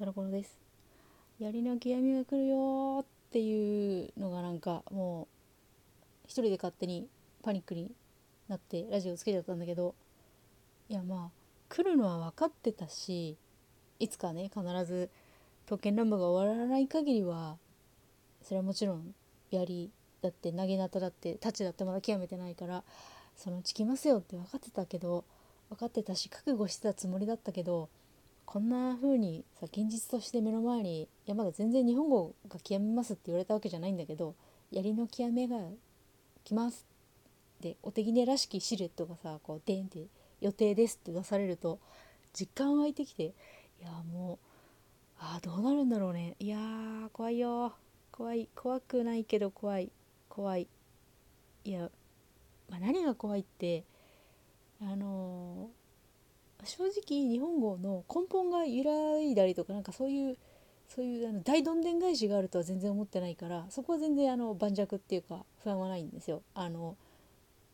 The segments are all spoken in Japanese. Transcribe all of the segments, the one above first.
タロコロです。槍の極みが来るよっていうのがなんかもう一人で勝手にパニックになってラジオつけちゃったんだけどいやまあ来るのは分かってたしいつかね必ず刀剣乱舞が終わらない限りはそれはもちろん槍だって投げなただって太刀だってまだ極めてないからそのうち来ますよって分かってたけど分かってたし覚悟してたつもりだったけどこんな風にさ現実として目の前にいやまだ全然日本語が極めますって言われたわけじゃないんだけど槍の極めが来ますでお手ぎらしきシルエットがさこうデンって予定ですって出されると実感湧いてきていやもうあどうなるんだろうねいやー怖いよ怖い怖くないけど怖い怖いいや、まあ、何が怖いってあのー、正直日本語の根本が揺らいだりとかなんかそういうそういうあの大どんでん返しがあるとは全然思ってないからそこは全然あの盤石っていうか不安はないんですよ。あの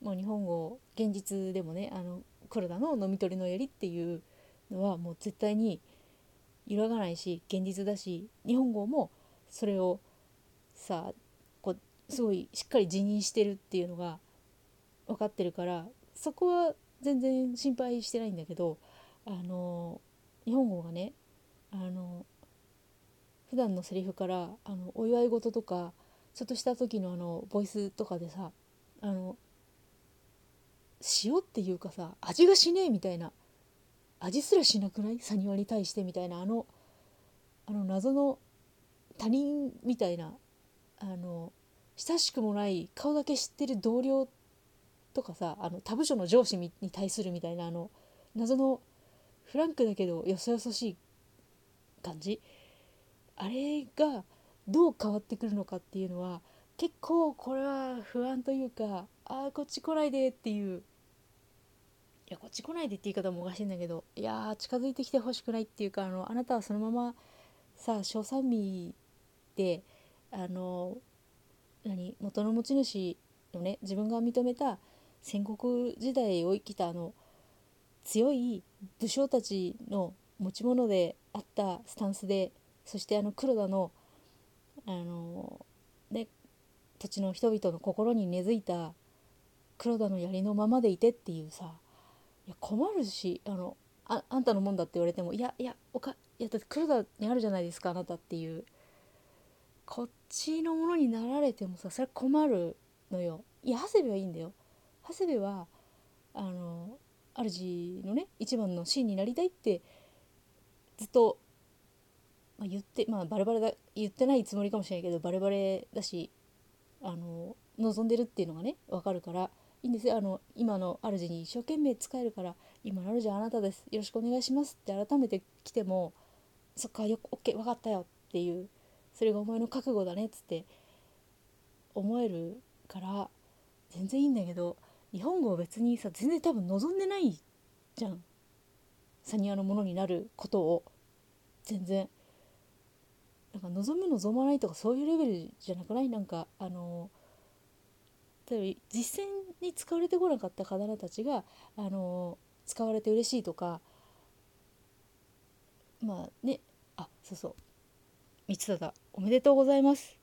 もう日本語現実でもねあの黒田の飲み取りの槍っていうのはもう絶対に揺らがないし現実だし日本語もそれをさこうすごいしっかり辞任してるっていうのが分かってるからそこは全然心配してないんだけどあの日本語がねあの普段のセリフからあのお祝い事とかちょっとした時のあのボイスとかでさあの塩っていうかさ味がしねえみたいな味すらしなくない？サニワに対してみたいなあのあの謎の他人みたいなあの親しくもない顔だけ知ってる同僚とかさあの他部署の上司に対するみたいなあの謎のフランクだけどよそよそしい感じ？あれがどう変わってくるのかっていうのは結構これは不安というかああこっち来ないでっていう。いやこっち来ないでって言い方もおかしいんだけどいや近づいてきてほしくないっていうかあのあなたはそのままさ小三味であの何元の持ち主のね自分が認めた戦国時代を生きたあの強い武将たちの持ち物であったスタンスでそしてあの黒田のあのね土地の人々の心に根付いた黒田の槍のままでいてっていうさいや困るしあのああんたのもんだって言われてもいやいやおかいやだって黒田にあるじゃないですかあなたっていう。こっちのものになられてもさそれ困るのよ。いや長谷部はいいんだよ。長谷部はあの主のね一番のシーンになりたいってずっと、まあ、言ってまあバレバレだ言ってないつもりかもしれないけどバレバレだしあの望んでるっていうのがね分かるからいいんですよ。あの今の主に一生懸命使えるから今の主はあなたです。よろしくお願いしますって改めて来てもそっかよ OK 分かったよっていうそれがお前の覚悟だねっつって思えるから全然いいんだけど日本語を別にさ全然多分望んでないじゃん。サニアのものになることを。全然。なんか望む望まないとかそういうレベルじゃなくない？なんかあの例えば実践に使われてこなかった刀たちがあの使われて嬉しいとかまあね。あそうそう。三忠おめでとうございます。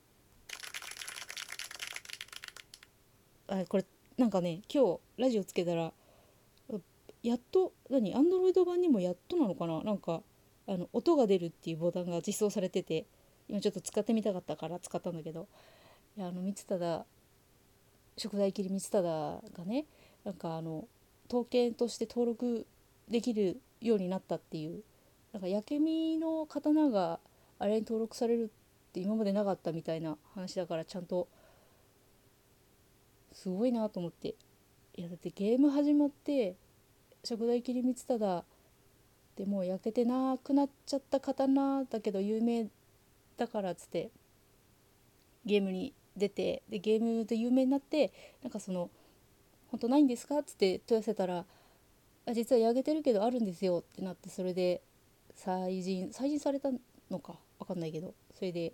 あこれなんかね今日ラジオつけたらやっと何アンドロイド版にもやっとなのかな？なんかあの音が出るっていうボタンが実装されてて今ちょっと使ってみたかったから使ったんだけど。いやあの三忠食材切り光忠がねなんかあの刀剣として登録できるようになったっていうなんか焼け身の刀があれに登録されるって今までなかったみたいな話だからちゃんとすごいなと思っていやだってゲーム始まって食材切り光忠でもう焼けてなくなっちゃった刀だけど有名だからっつってゲームに出てでゲームで有名になってなんかその「本当ないんですか?」っつって問い合わせたら「あ実は焼けてるけどあるんですよ」ってなってそれで再人再人されたのか分かんないけどそれで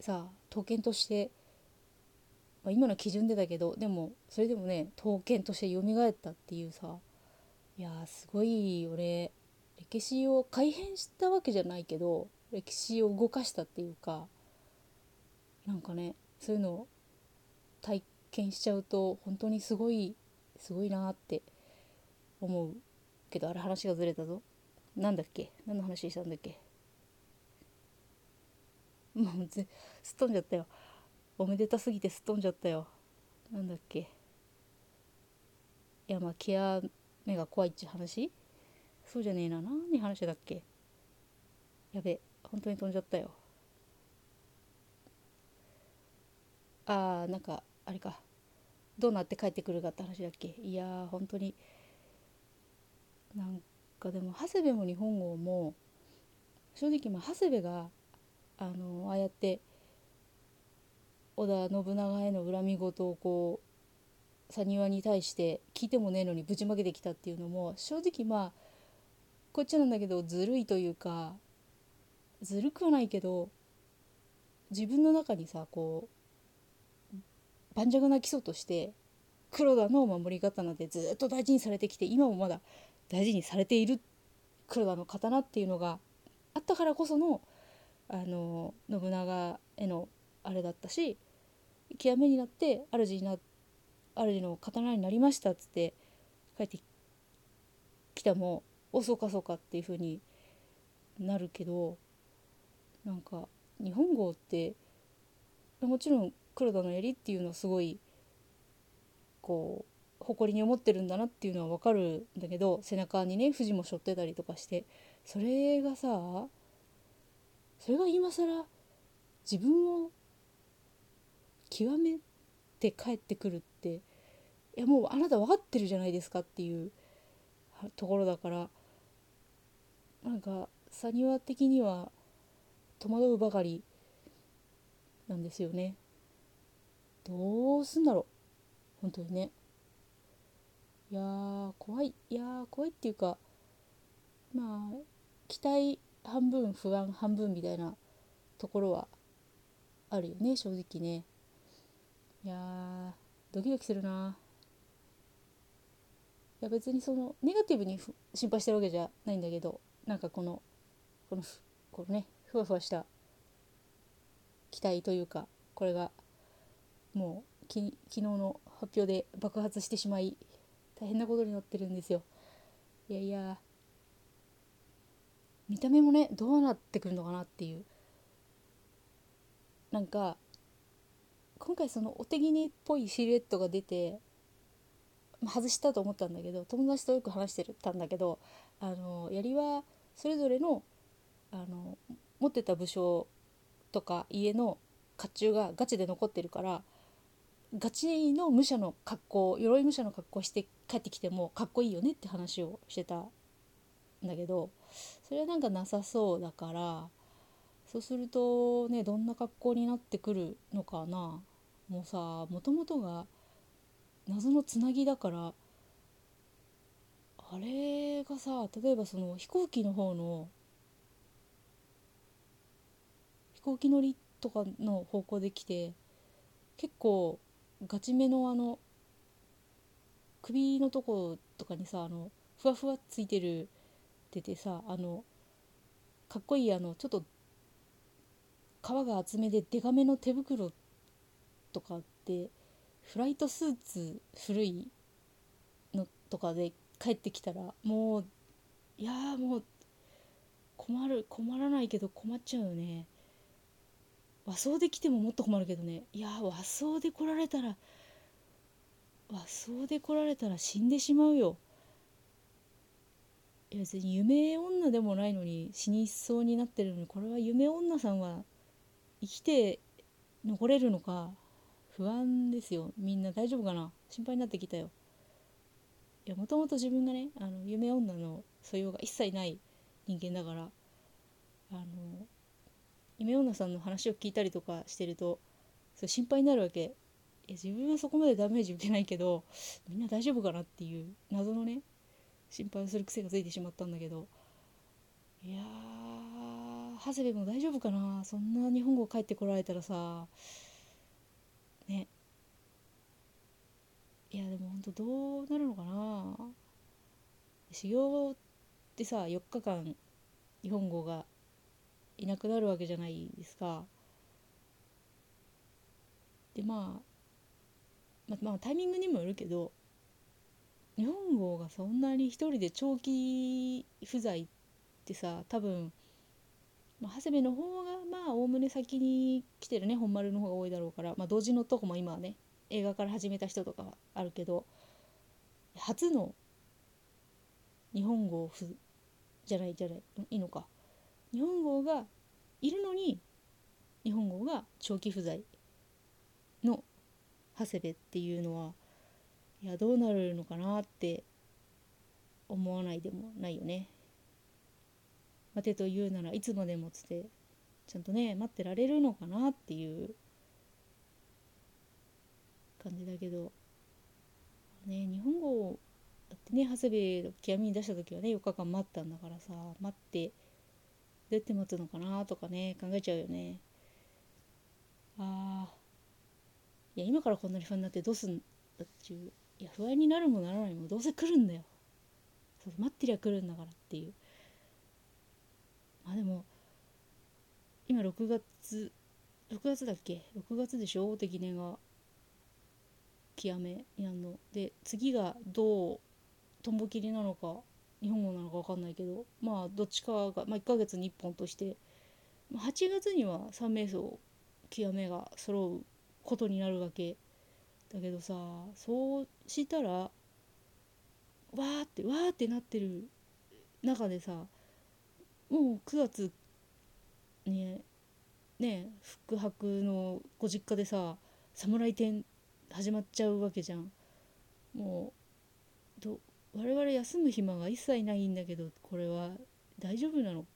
さあ刀剣として、まあ、今の基準でだけどでもそれでもね刀剣として蘇ったっていうさいやすごい俺歴史を改変したわけじゃないけど歴史を動かしたっていうかなんかねそういうのを体験しちゃうと本当にすごいすごいなって思うけどあれ話がずれたぞ。なんだっけ？何の話したんだっけ？もうすっ飛んじゃったよ。おめでたすぎてすっ飛んじゃったよ。なんだっけ。いやまあ極めが怖いっちゅう話？そうじゃねえな。何話だっけ？やべ本当に飛んじゃったよ。あーなんかあれか。どうなって帰ってくるかって話だっけ？いやー本当に。なんかでも長谷部も日本語も正直まあ長谷部があのああやって織田信長への恨み事をこう埴輪に対して聞いてもねえのにぶちまけてきたっていうのも正直まあこっちなんだけどずるいというかずるくはないけど自分の中にさこう盤石な基礎として黒田の守り刀でずっと大事にされてきて今もまだ大事にされている黒田の刀っていうのがあったからこそのあの信長へのあれだったし極めになって主にな主の刀になりましたっつって帰ってきたもおそかそうかっていう風になるけどなんか日本語ってもちろん黒田の槍っていうのはすごいこう誇りに思ってるんだなっていうのは分かるんだけど背中にね富士も背負ってたりとかしてそれがさそれが今更自分を極めて帰ってくるっていやもうあなた分かってるじゃないですかっていうところだからなんか埴輪的には戸惑うばかりなんですよね。どうすんだろう。本当にね。いやー怖い。いやー怖いっていうかまあ期待半分不安半分みたいなところはあるよね正直ね。いやードキドキするな。いや別にそのネガティブに心配してるわけじゃないんだけどなんかこのこのこのねふわふわした期待というかこれがもうき昨日の発表で爆発してしまい大変なことになってるんですよ。いやいや見た目もねどうなってくるのかなっていう。なんか今回そのお手ぎにっぽいシルエットが出て外したと思ったんだけど友達とよく話してたんだけどあの槍はそれぞれのあの持ってた武将とか家の甲冑がガチで残ってるからガチの武者の格好鎧武者の格好して帰ってきてもかっこいいよねって話をしてたんだけどそれはなんかなさそうだからそうするとねどんな格好になってくるのかな。もうさもともとが謎のつなぎだからあれがさ例えばその飛行機の方の飛行機乗りとかの方向で来て結構ガチめのあの首のとことかにさあのふわふわついてるっててさあのかっこいいあのちょっと皮が厚めでデカめの手袋とかってフライトスーツ古いのとかで帰ってきたらもういやもう困る困らないけど困っちゃうよね。和装で来てももっと困るけどね。いや和装で来られたら和装で来られたら死んでしまうよ。いや別に夢女でもないのに死にそうになってるのにこれは夢女さんは生きて残れるのか。不安ですよ。みんな大丈夫かな？心配になってきたよ。いやもともと自分がねあの夢女の素養が一切ない人間だからあの夢女さんの話を聞いたりとかしてるとそれ心配になるわけ。いや自分はそこまでダメージ受けないけどみんな大丈夫かなっていう謎のね心配をする癖がついてしまったんだけど。いやー長谷部も大丈夫かな？そんな日本語帰ってこられたらさねいやでもほんとどうなるのかな修行ってさ4日間日本語がいなくなるわけじゃないですか。でまあまあ、まあ、タイミングにもよるけど日本語がそんなに一人で長期不在ってさ多分、まあ、長谷部の方がまあおおむね先に来てるね本丸の方が多いだろうから、まあ、同時のとこも今はね映画から始めた人とかあるけど初の日本語ふじゃないじゃないいいのか日本語がいるのに日本語が長期不在の長谷部っていうのはいやどうなるのかなって思わないでもないよね。待てと言うならいつまでもつってちゃんとね待ってられるのかなっていう感じだけど。ね日本語だってね長谷部極みに出した時はね4日間待ったんだからさ待ってどうやって待つのかなとかね考えちゃうよね。ああいや今からこんなに不安になってどうすんだっていう。いや不安になるもならないもどうせ来るんだよ。そう待ってりゃ来るんだからっていう。まあでも今6月6月だっけ？6月でしょ？大手記念が。極めやんの。で次がどうとんぼ切りなのか日本語なのか分かんないけどまあどっちかが、まあ、1ヶ月に1本として8月には3名相極めが揃うことになるわけだけどさそうしたらわーってわーってなってる中でさもう9月ねね福泊のご実家でさ侍展始まっちゃうわけじゃん。もうど我々休む暇が一切ないんだけどこれは大丈夫なの？